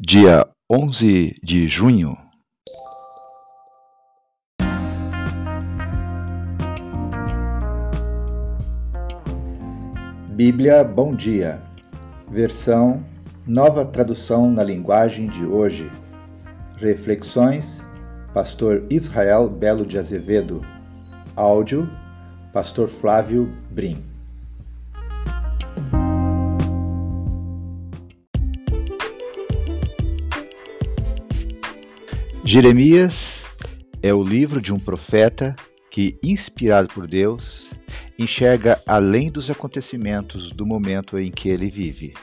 dia 11 de junho. Bíblia Bom Dia, versão Nova Tradução na Linguagem de Hoje. Reflexões, Pastor Israel Belo de Azevedo. Áudio, Pastor Flávio Brim. Jeremias é o livro de um profeta que, inspirado por Deus, enxerga além dos acontecimentos do momento em que ele vive.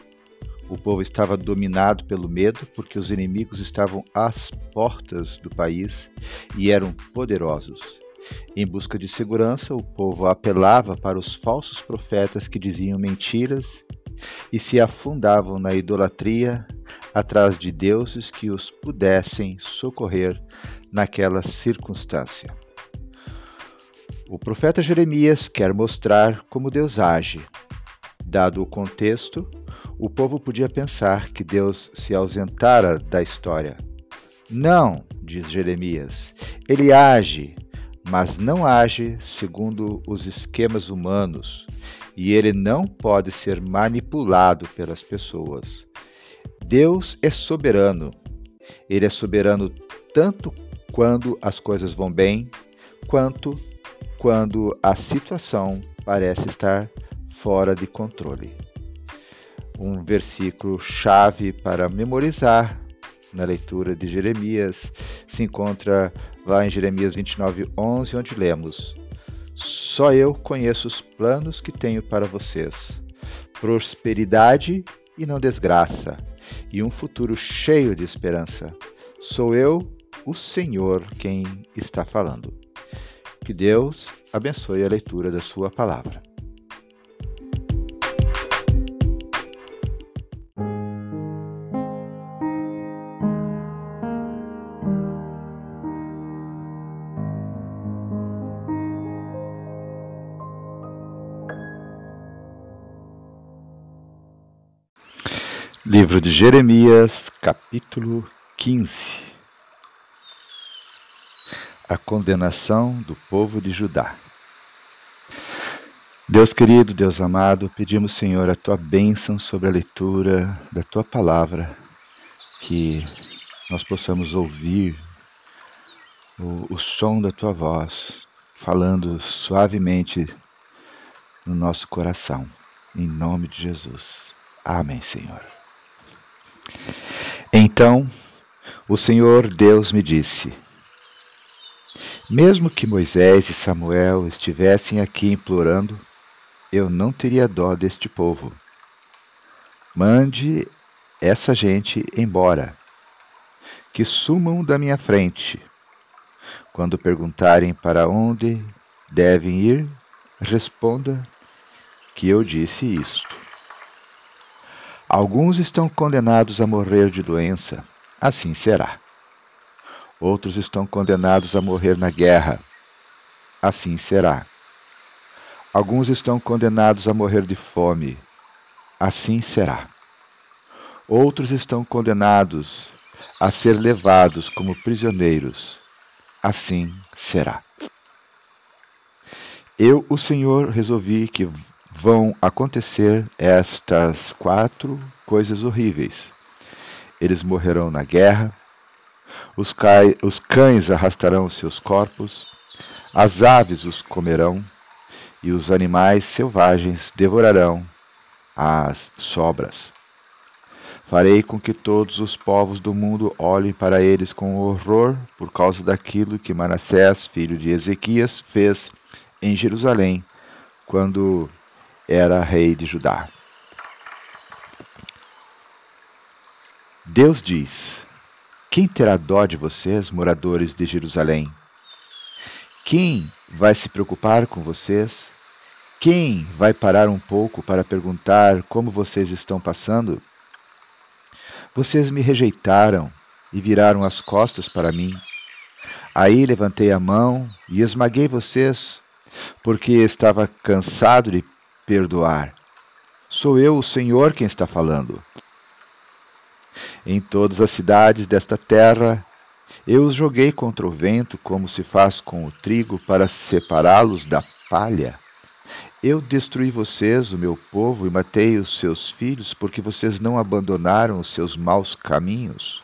O povo estava dominado pelo medo porque os inimigos estavam às portas do país e eram poderosos. Em busca de segurança, o povo apelava para os falsos profetas que diziam mentiras e se afundavam na idolatria atrás de deuses que os pudessem socorrer naquela circunstância. O profeta Jeremias quer mostrar como Deus age. Dado o contexto, o povo podia pensar que Deus se ausentara da história. Não, diz Jeremias, ele age, mas não age segundo os esquemas humanos, e ele não pode ser manipulado pelas pessoas. Deus é soberano. Ele é soberano tanto quando as coisas vão bem, quanto quando a situação parece estar fora de controle. Um versículo chave para memorizar na leitura de Jeremias se encontra lá em Jeremias 29:11, onde lemos: Só eu conheço os planos que tenho para vocês, prosperidade e não desgraça, e um futuro cheio de esperança. Sou eu, o Senhor, quem está falando. Que Deus abençoe a leitura da Sua palavra. Livro de Jeremias, capítulo 15 A condenação do povo de Judá. Deus querido, Deus amado, pedimos, Senhor, a tua bênção sobre a leitura da tua palavra, que nós possamos ouvir o, o som da tua voz falando suavemente no nosso coração. Em nome de Jesus. Amém, Senhor. Então o Senhor Deus me disse: Mesmo que Moisés e Samuel estivessem aqui implorando, eu não teria dó deste povo. Mande essa gente embora, que sumam da minha frente. Quando perguntarem para onde devem ir, responda que eu disse isto. Alguns estão condenados a morrer de doença, assim será. Outros estão condenados a morrer na guerra, assim será. Alguns estão condenados a morrer de fome, assim será. Outros estão condenados a ser levados como prisioneiros, assim será. Eu, o Senhor, resolvi que vão acontecer estas quatro coisas horríveis. Eles morrerão na guerra, os, cai, os cães arrastarão seus corpos, as aves os comerão, e os animais selvagens devorarão as sobras. Farei com que todos os povos do mundo olhem para eles com horror por causa daquilo que Manassés, filho de Ezequias, fez em Jerusalém, quando era rei de Judá. Deus diz: Quem terá dó de vocês, moradores de Jerusalém? Quem vai se preocupar com vocês? Quem vai parar um pouco para perguntar como vocês estão passando? Vocês me rejeitaram e viraram as costas para mim. Aí levantei a mão e esmaguei vocês, porque estava cansado de perdoar. Sou eu, o Senhor, quem está falando. Em todas as cidades desta terra eu os joguei contra o vento, como se faz com o trigo, para separá-los da palha. Eu destruí vocês, o meu povo, e matei os seus filhos, porque vocês não abandonaram os seus maus caminhos.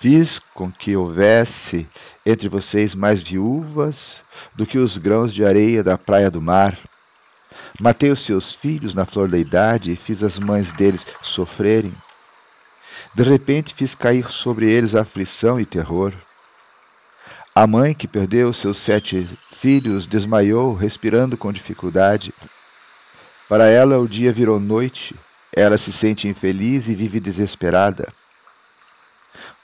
Fiz com que houvesse entre vocês mais viúvas do que os grãos de areia da praia do mar. Matei os seus filhos na flor da idade e fiz as mães deles sofrerem. De repente fiz cair sobre eles aflição e terror. A mãe que perdeu seus sete filhos desmaiou, respirando com dificuldade. Para ela o dia virou noite, ela se sente infeliz e vive desesperada.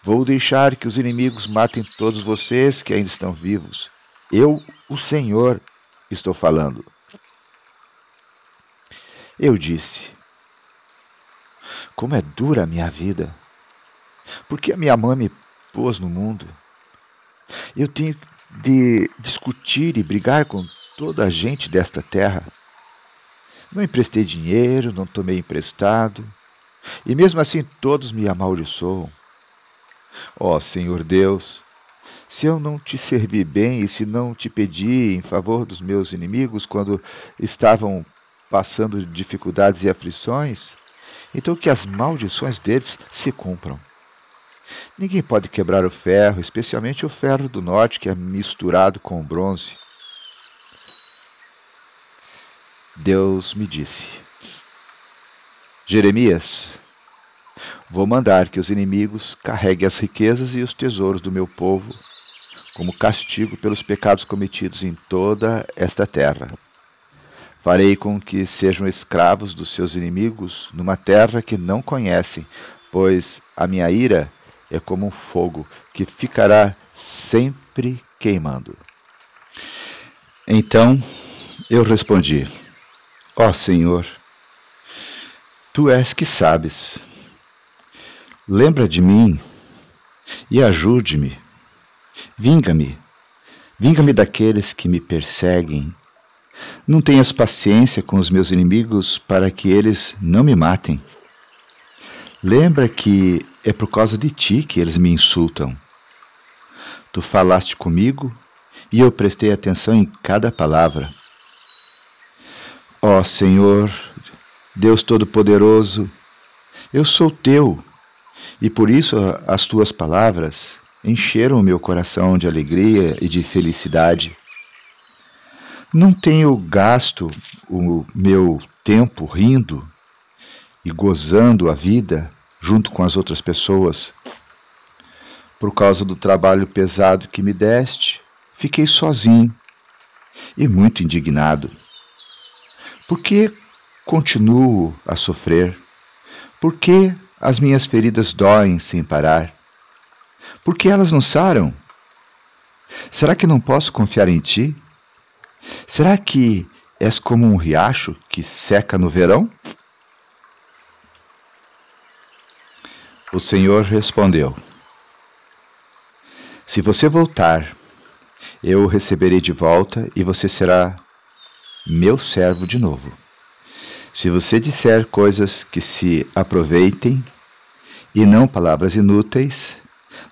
Vou deixar que os inimigos matem todos vocês que ainda estão vivos. Eu, o Senhor, estou falando. Eu disse: Como é dura a minha vida. Porque a minha mãe me pôs no mundo. Eu tenho de discutir e brigar com toda a gente desta terra. Não emprestei dinheiro, não tomei emprestado, e mesmo assim todos me amaldiçoam. Ó oh, Senhor Deus, se eu não te servi bem e se não te pedi em favor dos meus inimigos quando estavam passando dificuldades e aflições, então que as maldições deles se cumpram. Ninguém pode quebrar o ferro, especialmente o ferro do norte que é misturado com o bronze. Deus me disse: Jeremias, vou mandar que os inimigos carreguem as riquezas e os tesouros do meu povo como castigo pelos pecados cometidos em toda esta terra. Farei com que sejam escravos dos seus inimigos numa terra que não conhecem, pois a minha ira é como um fogo que ficará sempre queimando. Então eu respondi: Ó oh, Senhor, tu és que sabes. Lembra de mim e ajude-me. Vinga-me, vinga-me daqueles que me perseguem. Não tenhas paciência com os meus inimigos para que eles não me matem. Lembra que é por causa de ti que eles me insultam. Tu falaste comigo e eu prestei atenção em cada palavra. Ó Senhor, Deus Todo-Poderoso, eu sou teu e por isso as tuas palavras encheram o meu coração de alegria e de felicidade. Não tenho gasto o meu tempo rindo e gozando a vida junto com as outras pessoas. Por causa do trabalho pesado que me deste, fiquei sozinho e muito indignado. Por que continuo a sofrer? Por que as minhas feridas doem sem parar? Por que elas não saram? Será que não posso confiar em ti? Será que és como um riacho que seca no verão? O Senhor respondeu: Se você voltar, eu o receberei de volta e você será meu servo de novo. Se você disser coisas que se aproveitem e não palavras inúteis,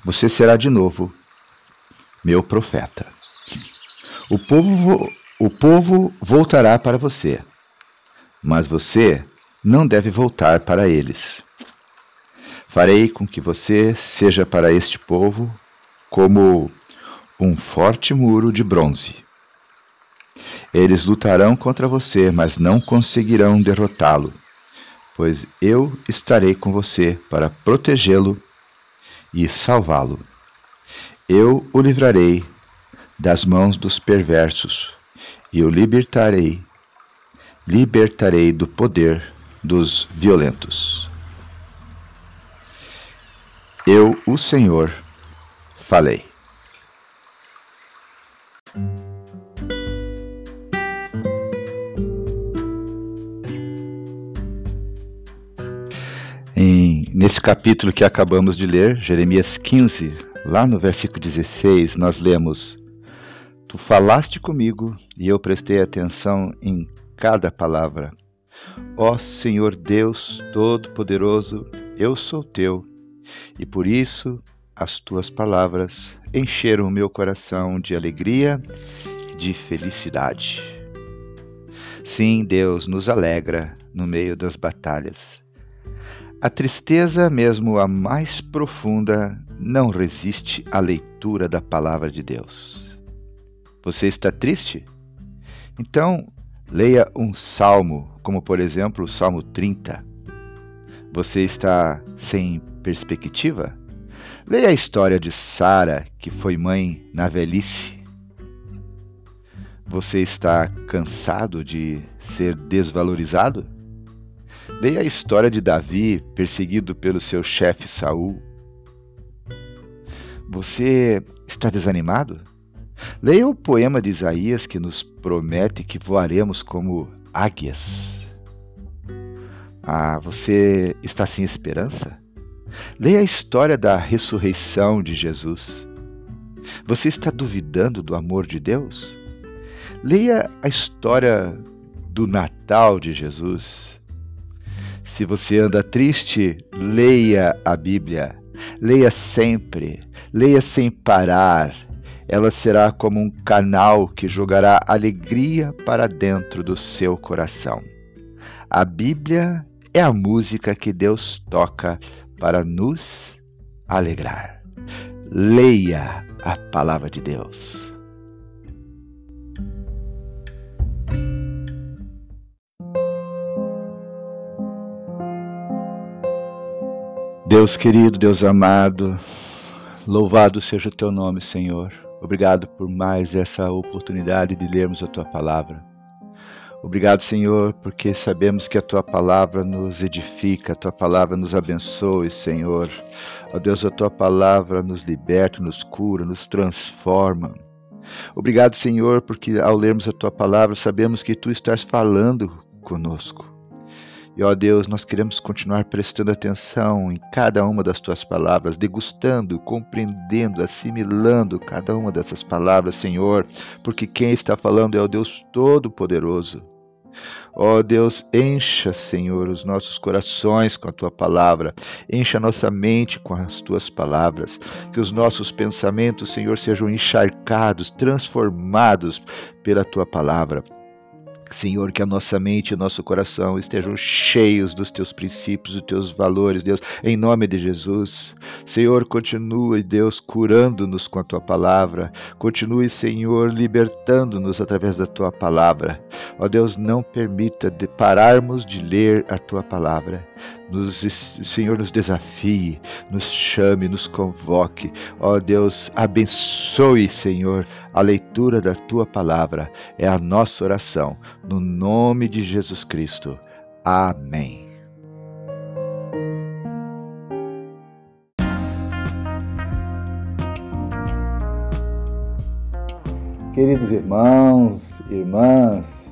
você será de novo meu profeta. O povo, o povo voltará para você, mas você não deve voltar para eles. Farei com que você seja para este povo como um forte muro de bronze. Eles lutarão contra você, mas não conseguirão derrotá-lo, pois eu estarei com você para protegê-lo e salvá-lo. Eu o livrarei das mãos dos perversos e o libertarei, libertarei do poder dos violentos. Eu, o Senhor, falei. Em, nesse capítulo que acabamos de ler, Jeremias 15, lá no versículo 16, nós lemos: Tu falaste comigo e eu prestei atenção em cada palavra. Ó Senhor Deus Todo-Poderoso, eu sou teu e por isso as tuas palavras encheram o meu coração de alegria e de felicidade. Sim, Deus nos alegra no meio das batalhas. A tristeza, mesmo a mais profunda, não resiste à leitura da palavra de Deus. Você está triste? Então, leia um salmo, como por exemplo o Salmo 30. Você está sem perspectiva? Leia a história de Sara, que foi mãe na velhice. Você está cansado de ser desvalorizado? Leia a história de Davi, perseguido pelo seu chefe Saul. Você está desanimado? Leia o poema de Isaías que nos promete que voaremos como águias. Ah, você está sem esperança? Leia a história da ressurreição de Jesus. Você está duvidando do amor de Deus? Leia a história do Natal de Jesus. Se você anda triste, leia a Bíblia. Leia sempre, leia sem parar. Ela será como um canal que jogará alegria para dentro do seu coração. A Bíblia é a música que Deus toca para nos alegrar. Leia a palavra de Deus. Deus querido, Deus amado, louvado seja o teu nome, Senhor. Obrigado por mais essa oportunidade de lermos a tua palavra. Obrigado, Senhor, porque sabemos que a tua palavra nos edifica, a tua palavra nos abençoe, Senhor. Ó Deus, a tua palavra nos liberta, nos cura, nos transforma. Obrigado, Senhor, porque ao lermos a tua palavra sabemos que tu estás falando conosco. E ó Deus, nós queremos continuar prestando atenção em cada uma das tuas palavras, degustando, compreendendo, assimilando cada uma dessas palavras, Senhor, porque quem está falando é o Deus Todo-Poderoso. Ó oh Deus, encha, Senhor, os nossos corações com a tua palavra, encha a nossa mente com as tuas palavras, que os nossos pensamentos, Senhor, sejam encharcados, transformados pela tua palavra. Senhor, que a nossa mente e nosso coração estejam cheios dos teus princípios, dos teus valores, Deus, em nome de Jesus. Senhor, continue, Deus, curando-nos com a tua palavra. Continue, Senhor, libertando-nos através da tua palavra. Ó Deus, não permita de pararmos de ler a tua palavra nos, Senhor, nos desafie, nos chame, nos convoque. Ó Deus, abençoe, Senhor, a leitura da tua palavra. É a nossa oração, no nome de Jesus Cristo. Amém. Queridos irmãos, irmãs,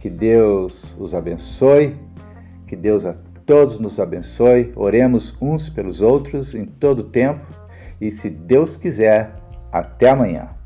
que Deus os abençoe, que Deus a todos nos abençoe. Oremos uns pelos outros em todo o tempo e, se Deus quiser, até amanhã.